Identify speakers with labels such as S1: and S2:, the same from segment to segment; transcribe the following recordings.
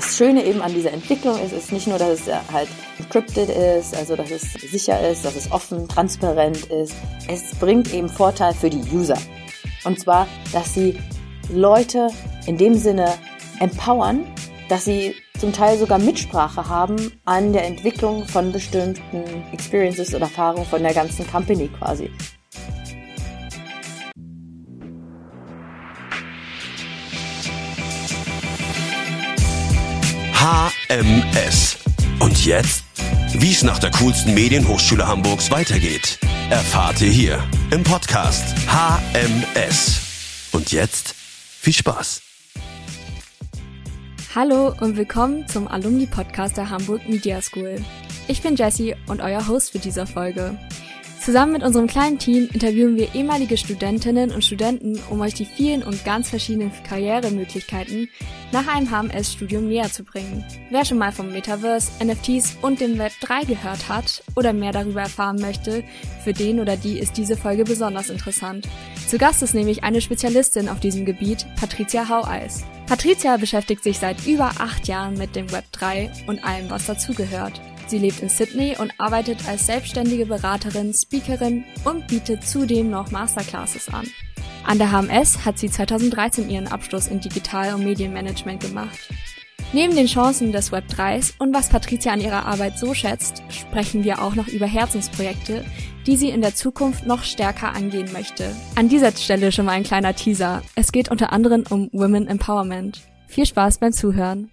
S1: das Schöne eben an dieser Entwicklung ist, ist nicht nur, dass es halt encrypted ist, also dass es sicher ist, dass es offen, transparent ist. Es bringt eben Vorteil für die User. Und zwar, dass sie Leute in dem Sinne empowern, dass sie zum Teil sogar Mitsprache haben an der Entwicklung von bestimmten Experiences oder Erfahrungen von der ganzen Company quasi.
S2: HMS. Und jetzt? Wie es nach der coolsten Medienhochschule Hamburgs weitergeht, erfahrt ihr hier im Podcast HMS. Und jetzt viel Spaß.
S3: Hallo und willkommen zum Alumni-Podcast der Hamburg Media School. Ich bin Jessie und euer Host für diese Folge. Zusammen mit unserem kleinen Team interviewen wir ehemalige Studentinnen und Studenten, um euch die vielen und ganz verschiedenen Karrieremöglichkeiten nach einem HMS-Studium näher zu bringen. Wer schon mal vom Metaverse, NFTs und dem Web 3 gehört hat oder mehr darüber erfahren möchte, für den oder die ist diese Folge besonders interessant. Zu Gast ist nämlich eine Spezialistin auf diesem Gebiet, Patricia Haueis. Patricia beschäftigt sich seit über acht Jahren mit dem Web 3 und allem, was dazugehört. Sie lebt in Sydney und arbeitet als selbstständige Beraterin, Speakerin und bietet zudem noch Masterclasses an. An der HMS hat sie 2013 ihren Abschluss in Digital- und Medienmanagement gemacht. Neben den Chancen des Web 3s und was Patricia an ihrer Arbeit so schätzt, sprechen wir auch noch über Herzensprojekte, die sie in der Zukunft noch stärker angehen möchte. An dieser Stelle schon mal ein kleiner Teaser. Es geht unter anderem um Women Empowerment. Viel Spaß beim Zuhören.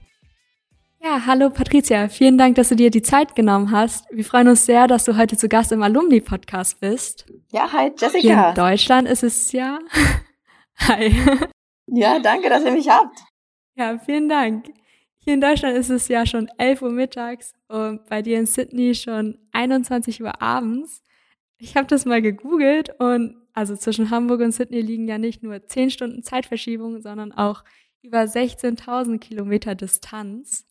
S3: Ja, hallo Patricia, vielen Dank, dass du dir die Zeit genommen hast. Wir freuen uns sehr, dass du heute zu Gast im Alumni-Podcast bist.
S1: Ja, hi Jessica.
S3: Hier in Deutschland ist es ja. Hi.
S1: Ja, danke, dass ihr mich habt.
S3: Ja, vielen Dank. Hier in Deutschland ist es ja schon 11 Uhr mittags und bei dir in Sydney schon 21 Uhr abends. Ich habe das mal gegoogelt und also zwischen Hamburg und Sydney liegen ja nicht nur 10 Stunden Zeitverschiebung, sondern auch über 16.000 Kilometer Distanz.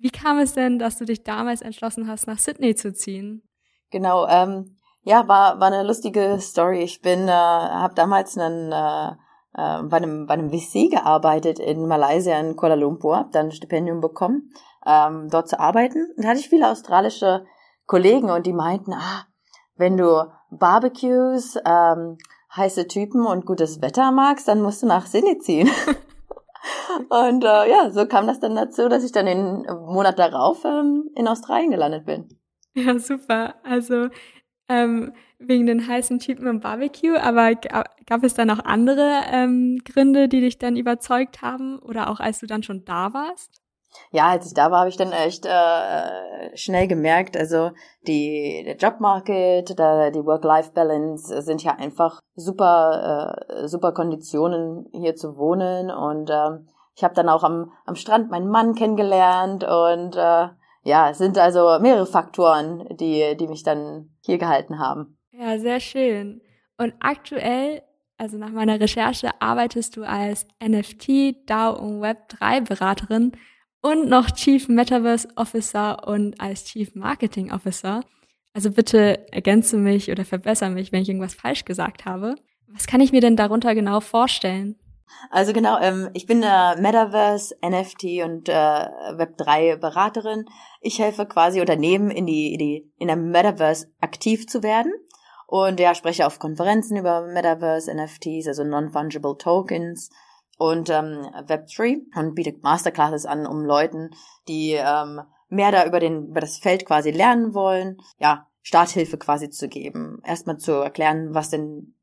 S3: Wie kam es denn, dass du dich damals entschlossen hast, nach Sydney zu ziehen?
S1: Genau, ähm, ja, war, war eine lustige Story. Ich bin, äh, habe damals einen, äh, äh, bei, einem, bei einem VC gearbeitet in Malaysia, in Kuala Lumpur, habe dann ein Stipendium bekommen, ähm, dort zu arbeiten. Und da hatte ich viele australische Kollegen und die meinten, ah, wenn du Barbecues, ähm, heiße Typen und gutes Wetter magst, dann musst du nach Sydney ziehen. Und äh, ja, so kam das dann dazu, dass ich dann den Monat darauf ähm, in Australien gelandet bin.
S3: Ja, super. Also ähm, wegen den heißen Typen im Barbecue, aber gab es da noch andere ähm, Gründe, die dich dann überzeugt haben oder auch als du dann schon da warst?
S1: Ja, als ich da war, habe ich dann echt äh, schnell gemerkt, also die der Jobmarket, da, die Work-Life-Balance sind ja einfach super äh, super Konditionen hier zu wohnen und äh, ich habe dann auch am am Strand meinen Mann kennengelernt und äh, ja, es sind also mehrere Faktoren, die die mich dann hier gehalten haben.
S3: Ja, sehr schön. Und aktuell also nach meiner Recherche arbeitest du als NFT, DAO und Web3 Beraterin und noch Chief Metaverse Officer und als Chief Marketing Officer. Also bitte ergänze mich oder verbessere mich, wenn ich irgendwas falsch gesagt habe. Was kann ich mir denn darunter genau vorstellen?
S1: Also genau, ähm, ich bin äh, Metaverse, NFT und äh, Web3 Beraterin. Ich helfe quasi Unternehmen in die, die in der Metaverse aktiv zu werden und ja, spreche auf Konferenzen über Metaverse, NFTs, also Non-Fungible Tokens und ähm, Web3 und bietet Masterclasses an, um Leuten, die ähm, mehr da über den über das Feld quasi lernen wollen, ja, Starthilfe quasi zu geben. Erstmal zu erklären, was denn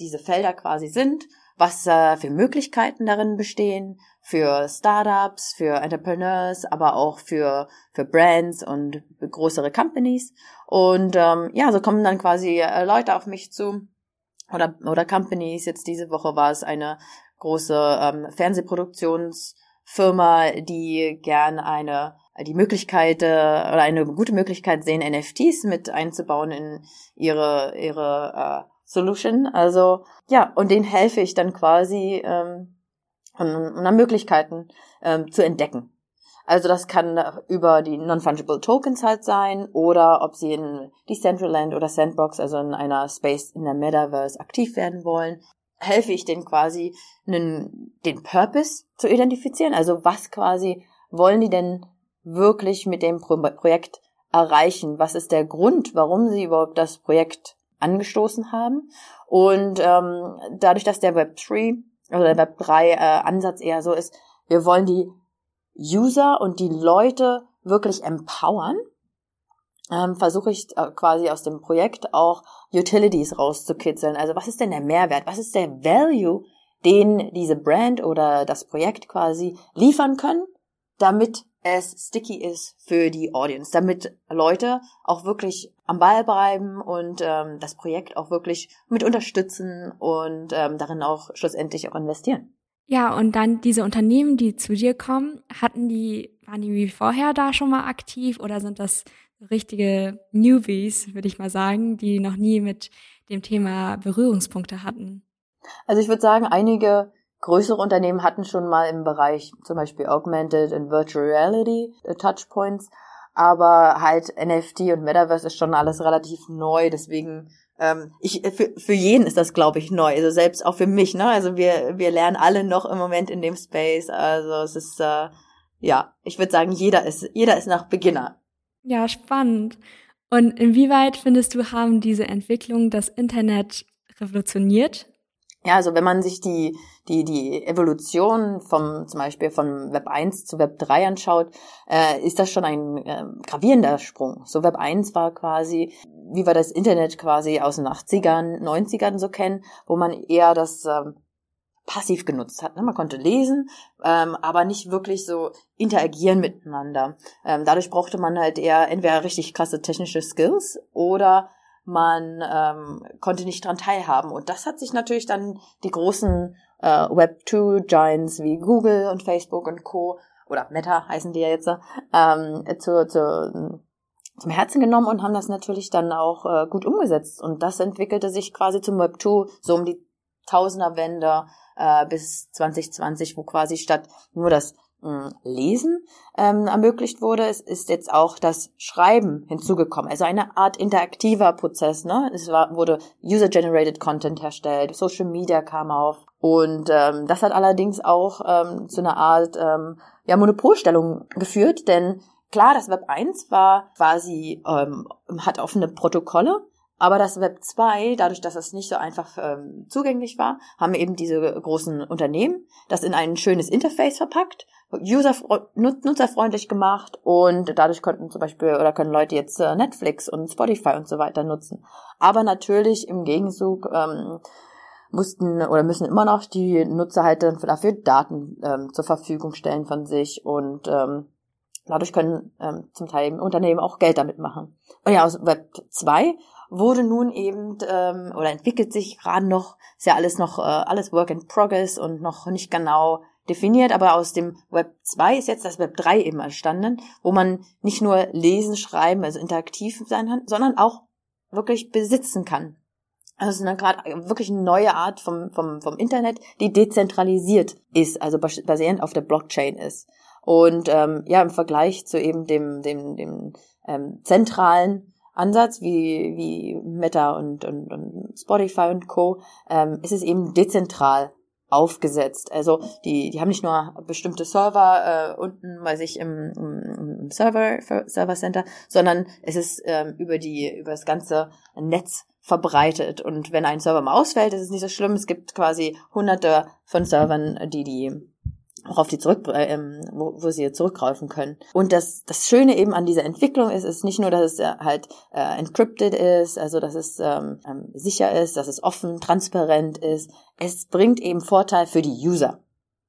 S1: diese Felder quasi sind, was äh, für Möglichkeiten darin bestehen, für Startups, für Entrepreneurs, aber auch für, für Brands und für größere Companies. Und ähm, ja, so kommen dann quasi äh, Leute auf mich zu oder, oder Companies. Jetzt diese Woche war es eine große ähm, Fernsehproduktionsfirma, die gern eine die Möglichkeit äh, oder eine gute Möglichkeit sehen, NFTs mit einzubauen in ihre ihre äh, Solution. Also ja, und denen helfe ich dann quasi ähm, und, und Möglichkeiten ähm, zu entdecken. Also das kann über die Non-Fungible Tokens halt sein oder ob sie in Decentraland oder Sandbox, also in einer Space in der Metaverse aktiv werden wollen helfe ich denen quasi, einen, den Purpose zu identifizieren, also was quasi wollen die denn wirklich mit dem Pro Projekt erreichen? Was ist der Grund, warum sie überhaupt das Projekt angestoßen haben? Und ähm, dadurch, dass der Web 3 oder der Web 3 äh, Ansatz eher so ist, wir wollen die User und die Leute wirklich empowern, ähm, versuche ich äh, quasi aus dem Projekt auch Utilities rauszukitzeln. Also was ist denn der Mehrwert? Was ist der Value, den diese Brand oder das Projekt quasi liefern können, damit es sticky ist für die Audience, damit Leute auch wirklich am Ball bleiben und ähm, das Projekt auch wirklich mit unterstützen und ähm, darin auch schlussendlich auch investieren.
S3: Ja, und dann diese Unternehmen, die zu dir kommen, hatten die, waren die wie vorher da schon mal aktiv oder sind das richtige Newbies, würde ich mal sagen, die noch nie mit dem Thema Berührungspunkte hatten?
S1: Also ich würde sagen, einige größere Unternehmen hatten schon mal im Bereich zum Beispiel Augmented und Virtual Reality äh, Touchpoints, aber halt NFT und Metaverse ist schon alles relativ neu, deswegen ähm, ich, für, für jeden ist das, glaube ich, neu. Also selbst auch für mich, ne? Also wir, wir lernen alle noch im Moment in dem Space. Also es ist, äh, ja, ich würde sagen, jeder ist, jeder ist nach Beginner.
S3: Ja, spannend. Und inwieweit findest du, haben diese Entwicklungen das Internet revolutioniert?
S1: Ja, also wenn man sich die, die, die Evolution vom, zum Beispiel von Web 1 zu Web 3 anschaut, äh, ist das schon ein äh, gravierender Sprung. So Web 1 war quasi, wie wir das Internet quasi aus den 80ern, 90ern so kennen, wo man eher das ähm, passiv genutzt hat. Ne? Man konnte lesen, ähm, aber nicht wirklich so interagieren miteinander. Ähm, dadurch brauchte man halt eher entweder richtig krasse technische Skills oder man ähm, konnte nicht dran teilhaben. Und das hat sich natürlich dann die großen äh, Web2-Giants wie Google und Facebook und Co. oder Meta heißen die ja jetzt, ähm, zu, zu, zum Herzen genommen und haben das natürlich dann auch äh, gut umgesetzt. Und das entwickelte sich quasi zum Web2 so um die Tausenderwende äh, bis 2020, wo quasi statt nur das mh, hm, Lesen ähm, ermöglicht wurde, es ist jetzt auch das Schreiben hinzugekommen. Also eine Art interaktiver Prozess. Ne? Es war, wurde User-Generated Content herstellt, Social Media kam auf. Und ähm, das hat allerdings auch ähm, zu einer Art ähm, ja, Monopolstellung geführt, denn klar, das Web 1 war quasi, ähm, hat offene Protokolle, aber das Web 2, dadurch, dass es nicht so einfach ähm, zugänglich war, haben eben diese großen Unternehmen das in ein schönes Interface verpackt, user nutzerfreundlich gemacht und dadurch konnten zum Beispiel oder können Leute jetzt äh, Netflix und Spotify und so weiter nutzen. Aber natürlich im Gegenzug ähm, mussten oder müssen immer noch die Nutzer halt dafür Daten ähm, zur Verfügung stellen von sich und ähm, dadurch können ähm, zum Teil Unternehmen auch Geld damit machen. Und ja, aus Web 2 wurde nun eben ähm, oder entwickelt sich gerade noch, ist ja alles noch äh, alles Work in Progress und noch nicht genau definiert, aber aus dem Web 2 ist jetzt das Web 3 eben entstanden, wo man nicht nur lesen, schreiben, also interaktiv sein kann, sondern auch wirklich besitzen kann. Also es ist gerade wirklich eine neue Art vom, vom, vom Internet, die dezentralisiert ist, also basierend auf der Blockchain ist. Und ähm, ja, im Vergleich zu eben dem, dem, dem ähm, zentralen Ansatz wie, wie Meta und, und, und Spotify und Co. Ähm, ist es eben dezentral aufgesetzt. Also die, die haben nicht nur bestimmte Server äh, unten bei sich im, im, Server, Server Center, sondern es ist ähm, über die über das ganze Netz verbreitet. Und wenn ein Server mal ausfällt, ist es nicht so schlimm. Es gibt quasi hunderte von Servern, die die auch auf die zurück, äh, ähm, wo, wo sie zurückgreifen können. Und das, das Schöne eben an dieser Entwicklung ist, ist nicht nur, dass es halt äh, encrypted ist, also dass es ähm, ähm, sicher ist, dass es offen, transparent ist. Es bringt eben Vorteil für die User.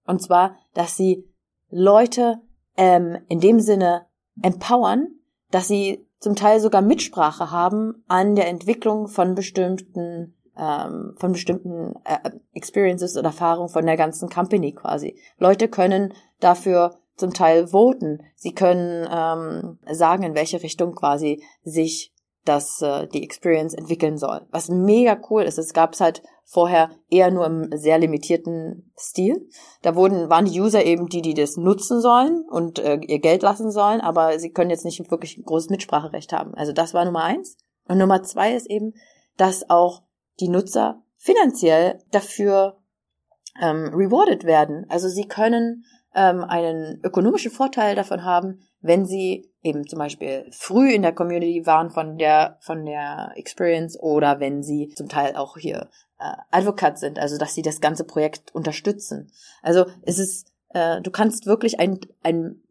S1: Und zwar, dass sie Leute ähm, in dem Sinne empowern, dass sie zum Teil sogar Mitsprache haben an der Entwicklung von bestimmten ähm, von bestimmten äh, Experiences oder Erfahrungen von der ganzen Company quasi. Leute können dafür zum Teil voten. Sie können ähm, sagen, in welche Richtung quasi sich das äh, die Experience entwickeln soll. Was mega cool ist, es gab es halt vorher eher nur im sehr limitierten Stil. Da wurden waren die User eben die, die das nutzen sollen und äh, ihr Geld lassen sollen, aber sie können jetzt nicht wirklich ein großes Mitspracherecht haben. Also das war Nummer eins. Und Nummer zwei ist eben, dass auch die Nutzer finanziell dafür ähm, rewarded werden. Also sie können ähm, einen ökonomischen Vorteil davon haben, wenn sie eben zum Beispiel früh in der Community waren von der von der Experience oder wenn sie zum Teil auch hier äh, Advokat sind, also dass sie das ganze Projekt unterstützen. Also es ist, äh, du kannst wirklich ein ein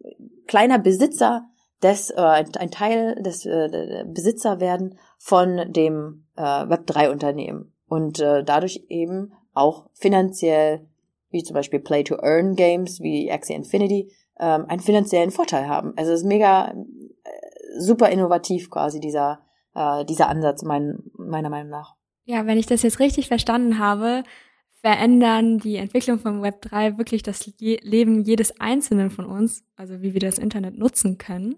S1: kleiner Besitzer des äh, ein Teil des äh, Besitzer werden von dem äh, Web 3 Unternehmen und äh, dadurch eben auch finanziell wie zum Beispiel Play-to-Earn Games wie Axie Infinity ähm, einen finanziellen Vorteil haben. Also es ist mega äh, super innovativ quasi dieser äh, dieser Ansatz mein, meiner Meinung nach.
S3: Ja, wenn ich das jetzt richtig verstanden habe, verändern die Entwicklung von Web 3 wirklich das Leben jedes Einzelnen von uns, also wie wir das Internet nutzen können,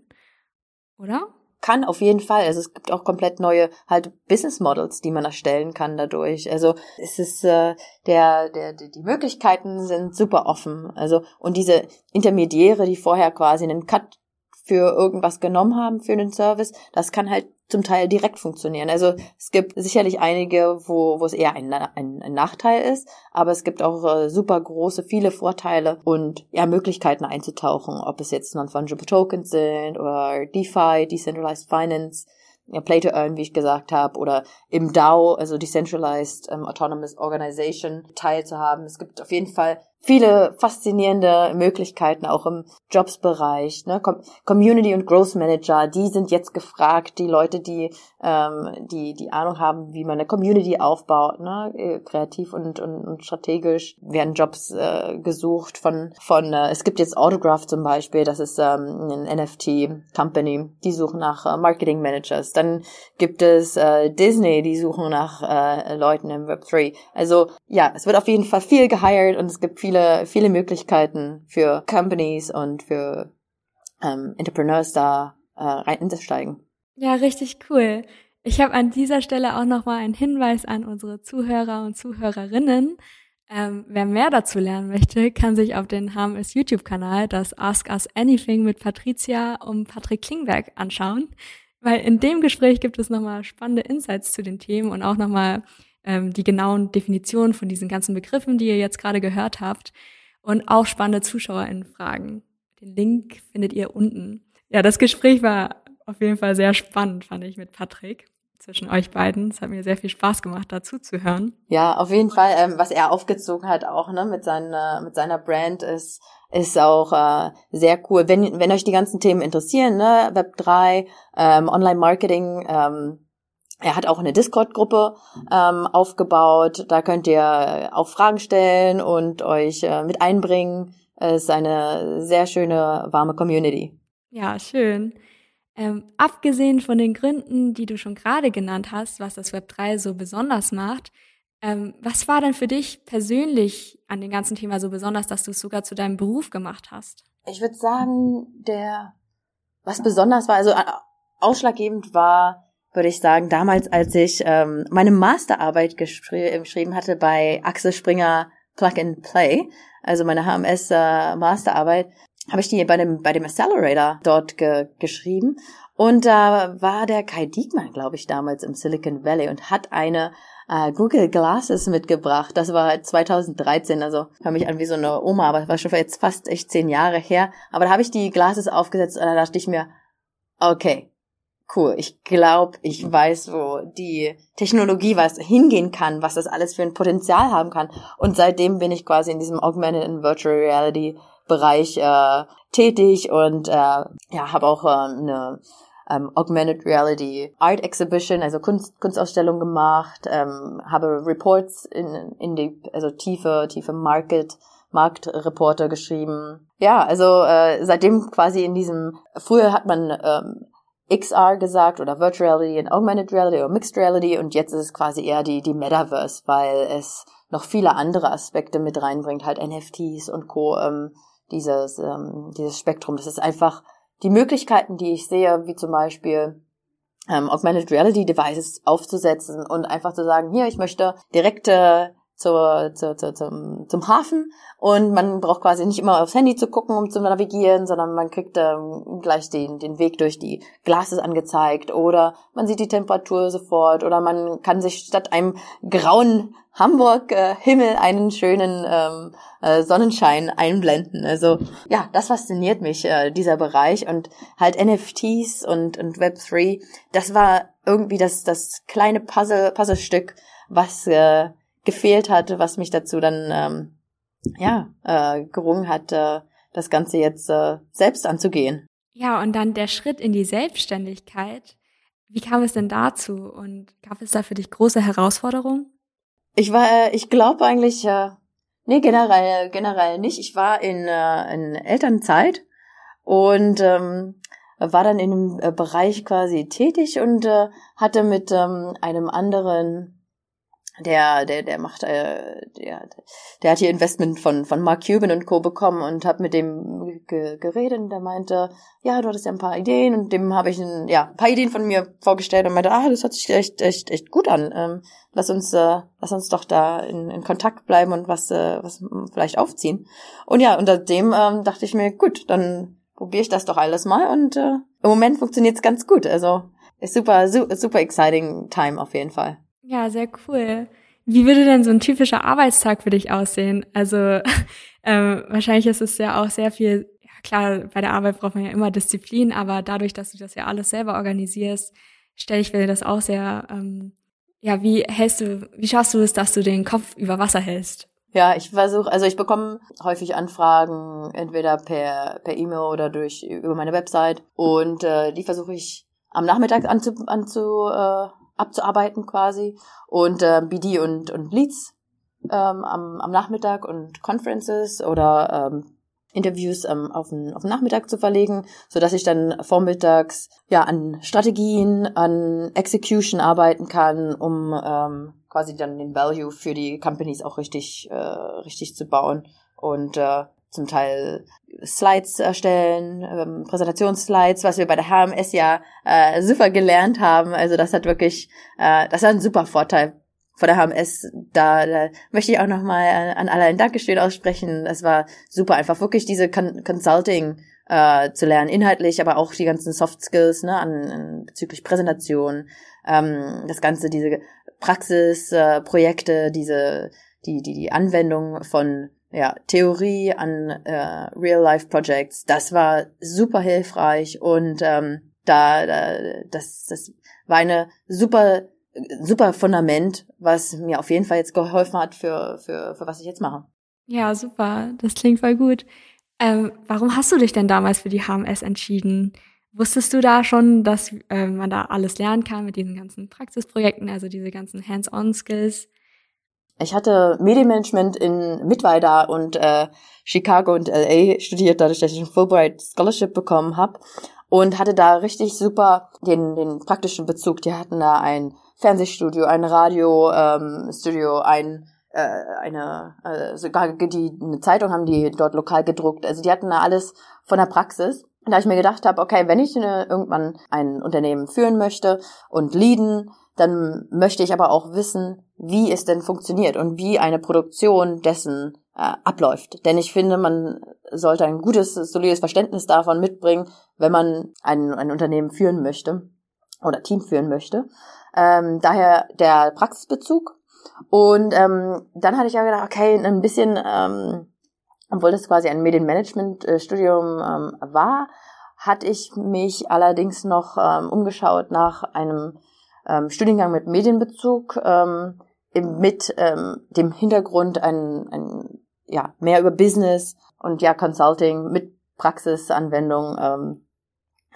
S3: oder?
S1: kann auf jeden Fall. Also es gibt auch komplett neue halt Business Models, die man erstellen kann dadurch. Also es ist äh, der, der die Möglichkeiten sind super offen. Also und diese Intermediäre, die vorher quasi einen Cut für irgendwas genommen haben für einen Service, das kann halt zum Teil direkt funktionieren. Also es gibt sicherlich einige, wo, wo es eher ein, ein, ein Nachteil ist, aber es gibt auch äh, super große, viele Vorteile und ja, Möglichkeiten einzutauchen, ob es jetzt Non-Fungible Tokens sind oder DeFi, Decentralized Finance, ja, Play to Earn, wie ich gesagt habe, oder im DAO, also Decentralized um, Autonomous Organization, teilzuhaben. Es gibt auf jeden Fall viele faszinierende Möglichkeiten auch im Jobsbereich. Ne? Community und Growth Manager, die sind jetzt gefragt, die Leute, die ähm, die die Ahnung haben, wie man eine Community aufbaut, ne? Äh, kreativ und, und, und strategisch werden Jobs äh, gesucht von von äh, es gibt jetzt Autograph zum Beispiel, das ist ähm, ein NFT Company, die suchen nach äh, Marketing Managers. Dann gibt es äh, Disney, die suchen nach äh, Leuten im Web 3. Also ja, es wird auf jeden Fall viel gehired und es gibt viel viele, viele Möglichkeiten für Companies und für ähm, Entrepreneurs da äh, rein.
S3: Ja, richtig cool. Ich habe an dieser Stelle auch nochmal einen Hinweis an unsere Zuhörer und Zuhörerinnen. Ähm, wer mehr dazu lernen möchte, kann sich auf den HMS YouTube-Kanal das Ask Us Anything mit Patricia und Patrick Klingberg anschauen, weil in dem Gespräch gibt es nochmal spannende Insights zu den Themen und auch nochmal ähm, die genauen Definitionen von diesen ganzen Begriffen, die ihr jetzt gerade gehört habt und auch spannende ZuschauerInnen-Fragen. Den Link findet ihr unten. Ja, das Gespräch war auf jeden Fall sehr spannend, fand ich, mit Patrick zwischen euch beiden. Es hat mir sehr viel Spaß gemacht, dazu zu hören.
S1: Ja, auf jeden Fall, ähm, was er aufgezogen hat, auch ne, mit seiner mit seiner Brand ist ist auch äh, sehr cool. Wenn wenn euch die ganzen Themen interessieren, ne, Web 3, ähm, Online Marketing, ähm, er hat auch eine Discord-Gruppe ähm, aufgebaut. Da könnt ihr auch Fragen stellen und euch äh, mit einbringen. Es ist eine sehr schöne, warme Community.
S3: Ja, schön. Ähm, abgesehen von den Gründen, die du schon gerade genannt hast, was das Web 3 so besonders macht, ähm, was war denn für dich persönlich an dem ganzen Thema so besonders, dass du es sogar zu deinem Beruf gemacht hast?
S1: Ich würde sagen, der, was besonders war, also äh, ausschlaggebend war, würde ich sagen, damals, als ich ähm, meine Masterarbeit geschrieben hatte bei Axel Springer Plug and Play, also meine HMS äh, Masterarbeit, habe ich die bei dem bei dem Accelerator dort ge geschrieben und da äh, war der Kai Diekmann, glaube ich, damals im Silicon Valley und hat eine äh, Google Glasses mitgebracht. Das war 2013, also hör mich an wie so eine Oma, aber das war schon jetzt fast echt zehn Jahre her. Aber da habe ich die Glasses aufgesetzt und da dachte ich mir, okay, cool. Ich glaube, ich weiß, wo die Technologie was hingehen kann, was das alles für ein Potenzial haben kann. Und seitdem bin ich quasi in diesem Augmented and Virtual Reality Bereich äh, tätig und äh, ja, habe auch äh, eine ähm, Augmented Reality Art Exhibition, also Kunst, Kunstausstellung gemacht, ähm, habe Reports in, in die, also tiefe, tiefe Market Marktreporter geschrieben. Ja, also äh, seitdem quasi in diesem, früher hat man ähm, XR gesagt oder Virtual Reality und Augmented Reality oder Mixed Reality und jetzt ist es quasi eher die, die Metaverse, weil es noch viele andere Aspekte mit reinbringt, halt NFTs und Co. Ähm, dieses, ähm, dieses Spektrum. Das ist einfach die Möglichkeiten, die ich sehe, wie zum Beispiel ähm, Augmented Reality Devices aufzusetzen und einfach zu sagen, hier, ich möchte direkte zur, zur, zur, zum, zum Hafen. Und man braucht quasi nicht immer aufs Handy zu gucken, um zu navigieren, sondern man kriegt ähm, gleich den, den Weg durch die Glases angezeigt. Oder man sieht die Temperatur sofort. Oder man kann sich statt einem grauen Hamburg-Himmel äh, einen schönen ähm, äh, Sonnenschein einblenden. Also ja, das fasziniert mich, äh, dieser Bereich. Und halt NFTs und, und Web3, das war irgendwie das, das kleine Puzzle, Puzzlestück, was äh, gefehlt hatte, was mich dazu dann ähm, ja äh, gerungen hat, äh, das Ganze jetzt äh, selbst anzugehen.
S3: Ja, und dann der Schritt in die Selbstständigkeit. Wie kam es denn dazu und gab es da für dich große Herausforderungen?
S1: Ich war, äh, ich glaube eigentlich, äh, nee, generell, generell nicht. Ich war in, äh, in Elternzeit und ähm, war dann in dem äh, Bereich quasi tätig und äh, hatte mit ähm, einem anderen der, der, der macht, äh, der, der hat hier Investment von, von Mark Cuban und Co. bekommen und hab mit dem ge geredet und der meinte, ja, du hattest ja ein paar Ideen und dem habe ich ein, ja, ein paar Ideen von mir vorgestellt und meinte, ah, das hört sich echt, echt, echt gut an. Ähm, lass uns, äh, lass uns doch da in, in Kontakt bleiben und was, äh, was vielleicht aufziehen. Und ja, unter dem ähm, dachte ich mir, gut, dann probiere ich das doch alles mal und äh, im Moment funktioniert's ganz gut. Also ist super, super exciting time auf jeden Fall.
S3: Ja, sehr cool. Wie würde denn so ein typischer Arbeitstag für dich aussehen? Also ähm, wahrscheinlich ist es ja auch sehr viel, ja klar, bei der Arbeit braucht man ja immer Disziplin, aber dadurch, dass du das ja alles selber organisierst, stelle ich mir das auch sehr, ähm, ja, wie hältst du, wie schaffst du es, dass du den Kopf über Wasser hältst?
S1: Ja, ich versuche, also ich bekomme häufig Anfragen, entweder per per E-Mail oder durch über meine Website und äh, die versuche ich am Nachmittag anzu, anzu äh, abzuarbeiten quasi. Und äh, BD und, und Leads ähm, am, am Nachmittag und Conferences oder ähm, Interviews ähm, auf, den, auf den Nachmittag zu verlegen, so dass ich dann vormittags ja an Strategien, an Execution arbeiten kann, um ähm, quasi dann den Value für die Companies auch richtig äh, richtig zu bauen. Und äh, zum Teil Slides erstellen, ähm, Präsentationsslides, was wir bei der HMS ja äh, super gelernt haben. Also das hat wirklich, äh, das hat ein super Vorteil vor der HMS. Da, da möchte ich auch nochmal an alle ein Dankeschön aussprechen. Es war super einfach, wirklich diese Con Consulting äh, zu lernen, inhaltlich, aber auch die ganzen Soft Skills ne, an, an bezüglich Präsentation, ähm, das Ganze, diese Praxisprojekte, äh, diese die, die, die Anwendung von ja, Theorie an äh, Real-Life-Projects, das war super hilfreich und ähm, da, da das, das war eine super super Fundament, was mir auf jeden Fall jetzt geholfen hat für, für, für was ich jetzt mache.
S3: Ja, super. Das klingt voll gut. Ähm, warum hast du dich denn damals für die HMS entschieden? Wusstest du da schon, dass äh, man da alles lernen kann mit diesen ganzen Praxisprojekten, also diese ganzen Hands-on-Skills?
S1: Ich hatte Medienmanagement in Mittweida und äh, Chicago und LA studiert, dadurch, dass ich ein Fulbright Scholarship bekommen habe und hatte da richtig super den, den praktischen Bezug. Die hatten da ein Fernsehstudio, ein Radiostudio, ähm, ein äh, eine äh, sogar die eine Zeitung haben die dort lokal gedruckt. Also die hatten da alles von der Praxis. Und da ich mir gedacht habe, okay, wenn ich eine, irgendwann ein Unternehmen führen möchte und leaden, dann möchte ich aber auch wissen, wie es denn funktioniert und wie eine Produktion dessen äh, abläuft. Denn ich finde, man sollte ein gutes, solides Verständnis davon mitbringen, wenn man ein, ein Unternehmen führen möchte oder Team führen möchte. Ähm, daher der Praxisbezug. Und ähm, dann hatte ich ja gedacht, okay, ein bisschen, ähm, obwohl das quasi ein Medienmanagement-Studium ähm, war, hatte ich mich allerdings noch ähm, umgeschaut nach einem ähm, Studiengang mit Medienbezug, ähm, mit ähm, dem Hintergrund ein, ein ja mehr über Business und ja Consulting mit Praxisanwendung ähm,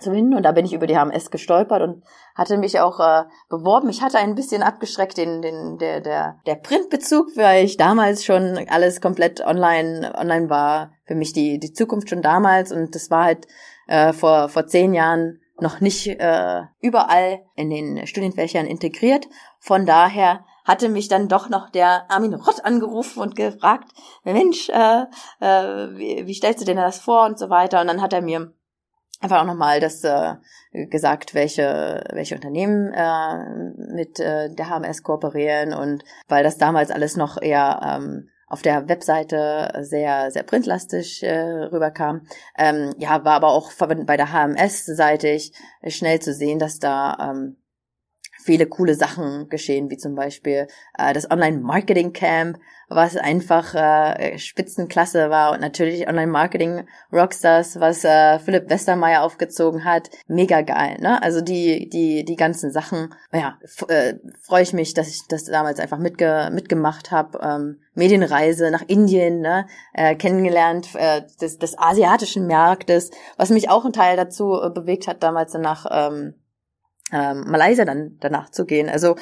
S1: zu finden. Und da bin ich über die HMS gestolpert und hatte mich auch äh, beworben. Ich hatte ein bisschen abgeschreckt den, den, der, der, der Printbezug, weil ich damals schon alles komplett online, online war. Für mich die, die Zukunft schon damals. Und das war halt äh, vor, vor zehn Jahren noch nicht äh, überall in den Studienfächern integriert. Von daher hatte mich dann doch noch der Armin Rott angerufen und gefragt, Mensch, äh, äh, wie, wie stellst du dir das vor und so weiter. Und dann hat er mir einfach auch nochmal das äh, gesagt, welche welche Unternehmen äh, mit äh, der HMS kooperieren und weil das damals alles noch eher ähm, auf der Webseite sehr sehr printlastig äh, rüberkam. Ähm, ja, war aber auch bei der HMS seitig schnell zu sehen, dass da ähm, viele coole Sachen geschehen, wie zum Beispiel äh, das Online-Marketing-Camp, was einfach äh, Spitzenklasse war und natürlich Online-Marketing Rockstars, was äh, Philipp Westermeier aufgezogen hat, mega geil, ne? Also die die die ganzen Sachen, ja, äh, freue ich mich, dass ich das damals einfach mitge mitgemacht habe. Ähm, Medienreise nach Indien, ne, äh, kennengelernt äh, des, des asiatischen Marktes, was mich auch ein Teil dazu äh, bewegt hat, damals danach ähm, ähm, Malaysia dann danach zu gehen. Also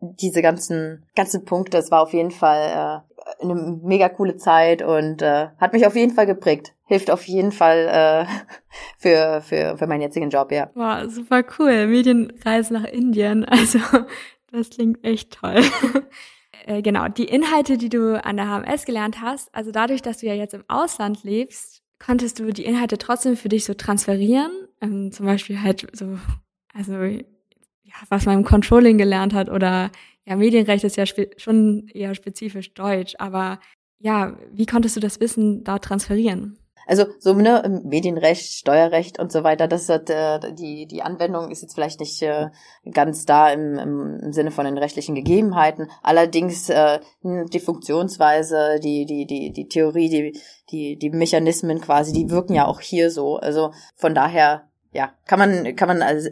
S1: diese ganzen ganzen Punkte, das war auf jeden Fall äh, eine mega coole Zeit und äh, hat mich auf jeden Fall geprägt. Hilft auf jeden Fall äh, für, für, für meinen jetzigen Job, ja.
S3: Wow, super cool. Medienreise nach Indien. Also, das klingt echt toll. äh, genau, die Inhalte, die du an der HMS gelernt hast, also dadurch, dass du ja jetzt im Ausland lebst, konntest du die Inhalte trotzdem für dich so transferieren. Ähm, zum Beispiel halt so also was man im Controlling gelernt hat oder ja, Medienrecht ist ja schon eher spezifisch deutsch, aber ja, wie konntest du das Wissen da transferieren?
S1: Also so ne, Medienrecht, Steuerrecht und so weiter, das hat äh, die die Anwendung ist jetzt vielleicht nicht äh, ganz da im, im, Sinne von den rechtlichen Gegebenheiten. Allerdings äh, die Funktionsweise, die die die die Theorie, die die die Mechanismen quasi, die wirken ja auch hier so. Also von daher ja, kann man, kann man also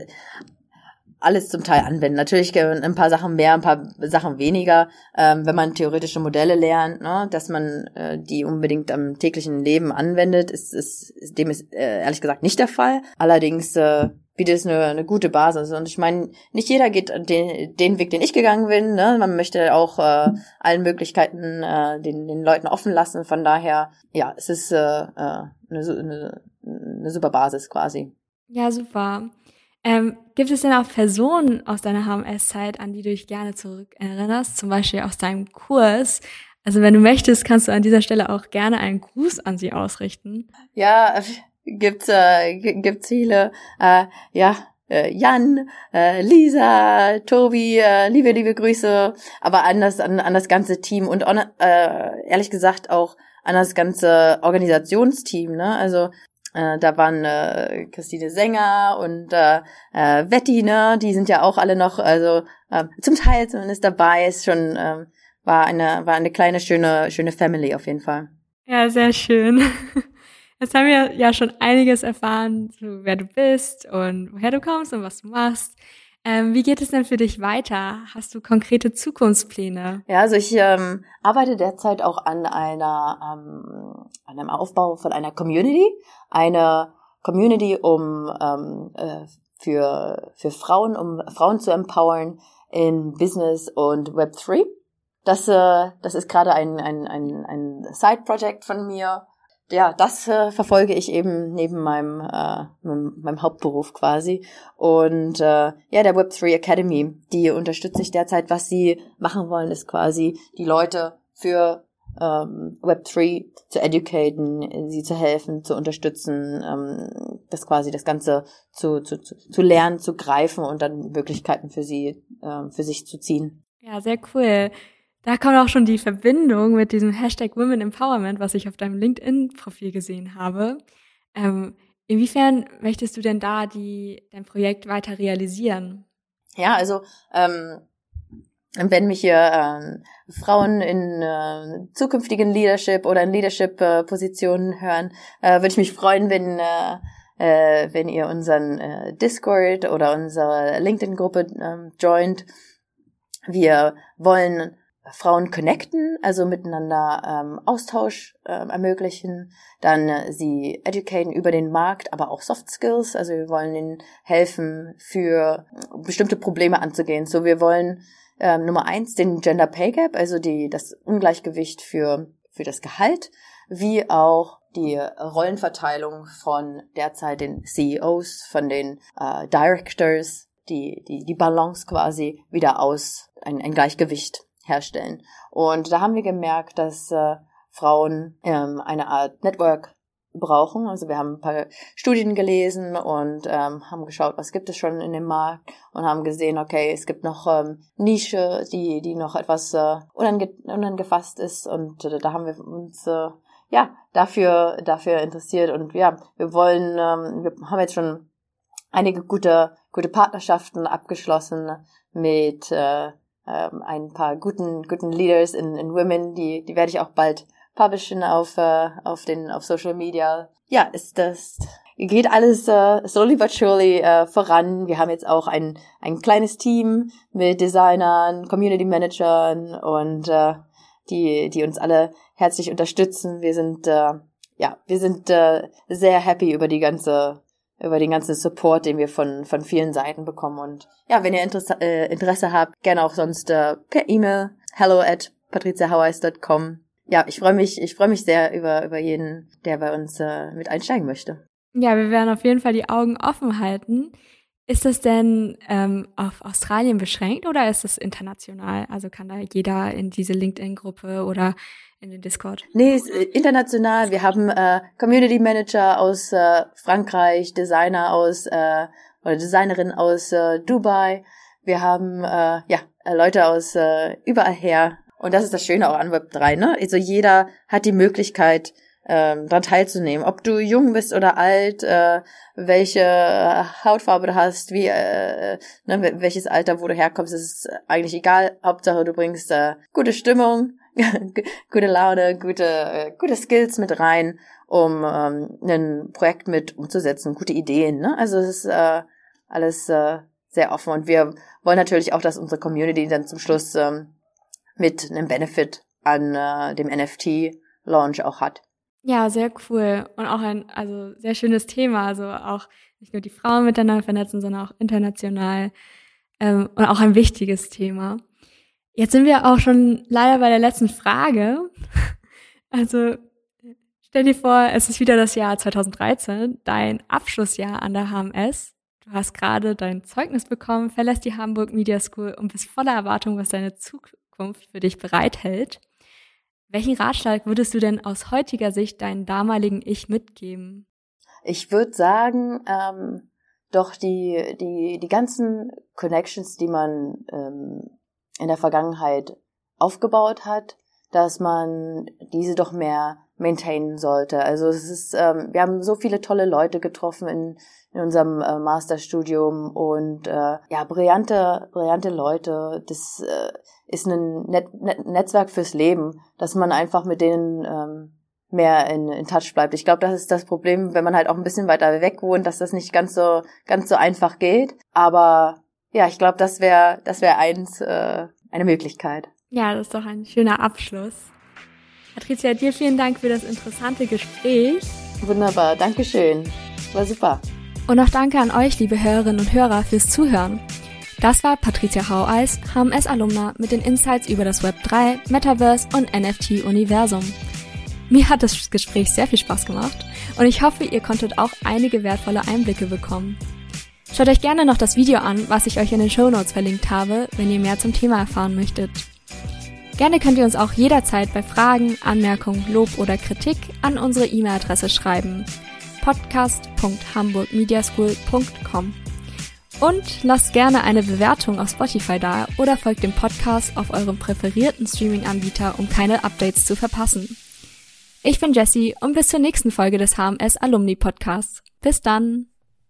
S1: alles zum Teil anwenden. Natürlich ein paar Sachen mehr, ein paar Sachen weniger. Ähm, wenn man theoretische Modelle lernt, ne, dass man äh, die unbedingt am täglichen Leben anwendet, ist, ist, ist dem ist äh, ehrlich gesagt nicht der Fall. Allerdings äh, bietet es eine, eine gute Basis. Und ich meine, nicht jeder geht den, den Weg, den ich gegangen bin. Ne? Man möchte auch äh, allen Möglichkeiten äh, den, den Leuten offen lassen. Von daher, ja, es ist äh, äh eine, eine, eine super Basis quasi.
S3: Ja, super. Ähm, gibt es denn auch Personen aus deiner HMS-Zeit, an die du dich gerne zurückerinnerst, zum Beispiel aus deinem Kurs? Also wenn du möchtest, kannst du an dieser Stelle auch gerne einen Gruß an sie ausrichten.
S1: Ja, gibt's äh, gibt's viele. Äh, ja, äh, Jan, äh, Lisa, Tobi, äh, liebe liebe Grüße, aber an das an, an das ganze Team und äh, ehrlich gesagt auch an das ganze Organisationsteam. Ne? Also äh, da waren äh, Christine Sänger und äh, äh, Wetti, ne? Die sind ja auch alle noch, also äh, zum Teil zumindest dabei. Ist schon äh, war eine war eine kleine schöne schöne Family auf jeden Fall.
S3: Ja, sehr schön. Jetzt haben wir ja schon einiges erfahren, wer du bist und woher du kommst und was du machst. Ähm, wie geht es denn für dich weiter? Hast du konkrete Zukunftspläne?
S1: Ja, also ich ähm, arbeite derzeit auch an einer ähm, an einem Aufbau von einer Community, eine Community, um ähm, äh, für für Frauen, um Frauen zu empowern in Business und Web 3. Das äh, das ist gerade ein ein ein, ein Side Project von mir ja, das äh, verfolge ich eben neben meinem, äh, meinem, meinem Hauptberuf quasi. Und äh, ja, der Web3 Academy, die unterstütze ich derzeit. Was sie machen wollen, ist quasi die Leute für ähm, Web3 zu educaten, sie zu helfen, zu unterstützen, ähm, das quasi das Ganze zu, zu, zu, zu lernen, zu greifen und dann Möglichkeiten für sie, ähm, für sich zu ziehen.
S3: Ja, sehr cool. Da kommt auch schon die Verbindung mit diesem Hashtag Women Empowerment, was ich auf deinem LinkedIn-Profil gesehen habe. Ähm, inwiefern möchtest du denn da die, dein Projekt weiter realisieren?
S1: Ja, also ähm, wenn mich hier ähm, Frauen in äh, zukünftigen Leadership oder in Leadership-Positionen äh, hören, äh, würde ich mich freuen, wenn äh, äh, wenn ihr unseren äh, Discord oder unsere LinkedIn-Gruppe äh, joint. Wir wollen Frauen connecten, also miteinander ähm, Austausch äh, ermöglichen, dann äh, sie educaten über den Markt, aber auch Soft Skills, also wir wollen ihnen helfen, für bestimmte Probleme anzugehen. So, wir wollen ähm, Nummer eins den Gender Pay Gap, also die das Ungleichgewicht für für das Gehalt, wie auch die Rollenverteilung von derzeit den CEOs, von den äh, Directors, die, die, die Balance quasi wieder aus, ein, ein Gleichgewicht herstellen. Und da haben wir gemerkt, dass äh, Frauen ähm, eine Art Network brauchen. Also wir haben ein paar Studien gelesen und ähm, haben geschaut, was gibt es schon in dem Markt und haben gesehen, okay, es gibt noch ähm, Nische, die die noch etwas äh, unange unangefasst ist und äh, da haben wir uns äh, ja dafür dafür interessiert und ja, wir wollen, ähm, wir haben jetzt schon einige gute gute Partnerschaften abgeschlossen mit äh, ähm, ein paar guten guten Leaders in, in Women, die die werde ich auch bald publishen auf äh, auf den auf Social Media. Ja, ist das geht alles äh, slowly but surely äh, voran. Wir haben jetzt auch ein ein kleines Team mit Designern, Community Managern und äh, die die uns alle herzlich unterstützen. Wir sind äh, ja, wir sind äh, sehr happy über die ganze über den ganzen Support, den wir von von vielen Seiten bekommen und ja, wenn ihr Interesse, äh, Interesse habt, gerne auch sonst äh, per E-Mail hello at patriziahaueis.com ja, ich freue mich, ich freue mich sehr über, über jeden, der bei uns äh, mit einsteigen möchte.
S3: Ja, wir werden auf jeden Fall die Augen offen halten. Ist das denn ähm, auf Australien beschränkt oder ist es international? Also kann da jeder in diese LinkedIn-Gruppe oder in den Discord?
S1: Nee, ist äh, international. Wir haben äh, Community Manager aus äh, Frankreich, Designer aus äh, oder Designerin aus äh, Dubai. Wir haben äh, ja Leute aus äh, überall her und das ist das Schöne auch an Web 3, ne? Also jeder hat die Möglichkeit, ähm, daran teilzunehmen. Ob du jung bist oder alt, äh, welche Hautfarbe du hast, wie, äh, ne, welches Alter, wo du herkommst, ist eigentlich egal. Hauptsache, du bringst äh, gute Stimmung, gute Laune, gute, äh, gute Skills mit rein, um ähm, ein Projekt mit umzusetzen, gute Ideen. Ne? Also es ist äh, alles äh, sehr offen und wir wollen natürlich auch, dass unsere Community dann zum Schluss ähm, mit einem Benefit an äh, dem NFT-Launch auch hat.
S3: Ja, sehr cool und auch ein also sehr schönes Thema. Also auch nicht nur die Frauen miteinander vernetzen, sondern auch international ähm, und auch ein wichtiges Thema. Jetzt sind wir auch schon leider bei der letzten Frage. Also stell dir vor, es ist wieder das Jahr 2013, dein Abschlussjahr an der HMS. Du hast gerade dein Zeugnis bekommen, verlässt die Hamburg Media School und bist voller Erwartung, was deine Zukunft Zukunft für dich bereithält. Welchen Ratschlag würdest du denn aus heutiger Sicht deinem damaligen Ich mitgeben?
S1: Ich würde sagen, ähm, doch die, die, die ganzen Connections, die man ähm, in der Vergangenheit aufgebaut hat, dass man diese doch mehr maintainen sollte. Also es ist, ähm, wir haben so viele tolle Leute getroffen in, in unserem äh, Masterstudium und äh, ja, brillante, brillante Leute. Das äh, ist ein Net Net Netzwerk fürs Leben, dass man einfach mit denen ähm, mehr in, in Touch bleibt. Ich glaube, das ist das Problem, wenn man halt auch ein bisschen weiter weg wohnt, dass das nicht ganz so ganz so einfach geht. Aber ja, ich glaube, das wäre das wäre eins äh, eine Möglichkeit.
S3: Ja, das ist doch ein schöner Abschluss. Patricia, dir vielen Dank für das interessante Gespräch.
S1: Wunderbar, Dankeschön. War super.
S3: Und auch danke an euch, liebe Hörerinnen und Hörer, fürs Zuhören. Das war Patricia Haueis, HMS-Alumna mit den Insights über das Web 3, Metaverse und NFT-Universum. Mir hat das Gespräch sehr viel Spaß gemacht und ich hoffe, ihr konntet auch einige wertvolle Einblicke bekommen. Schaut euch gerne noch das Video an, was ich euch in den Show Notes verlinkt habe, wenn ihr mehr zum Thema erfahren möchtet. Gerne könnt ihr uns auch jederzeit bei Fragen, Anmerkungen, Lob oder Kritik an unsere E-Mail-Adresse schreiben. podcast.hamburgmediaschool.com Und lasst gerne eine Bewertung auf Spotify da oder folgt dem Podcast auf eurem präferierten Streaming-Anbieter, um keine Updates zu verpassen. Ich bin Jessie und bis zur nächsten Folge des HMS Alumni Podcasts. Bis dann!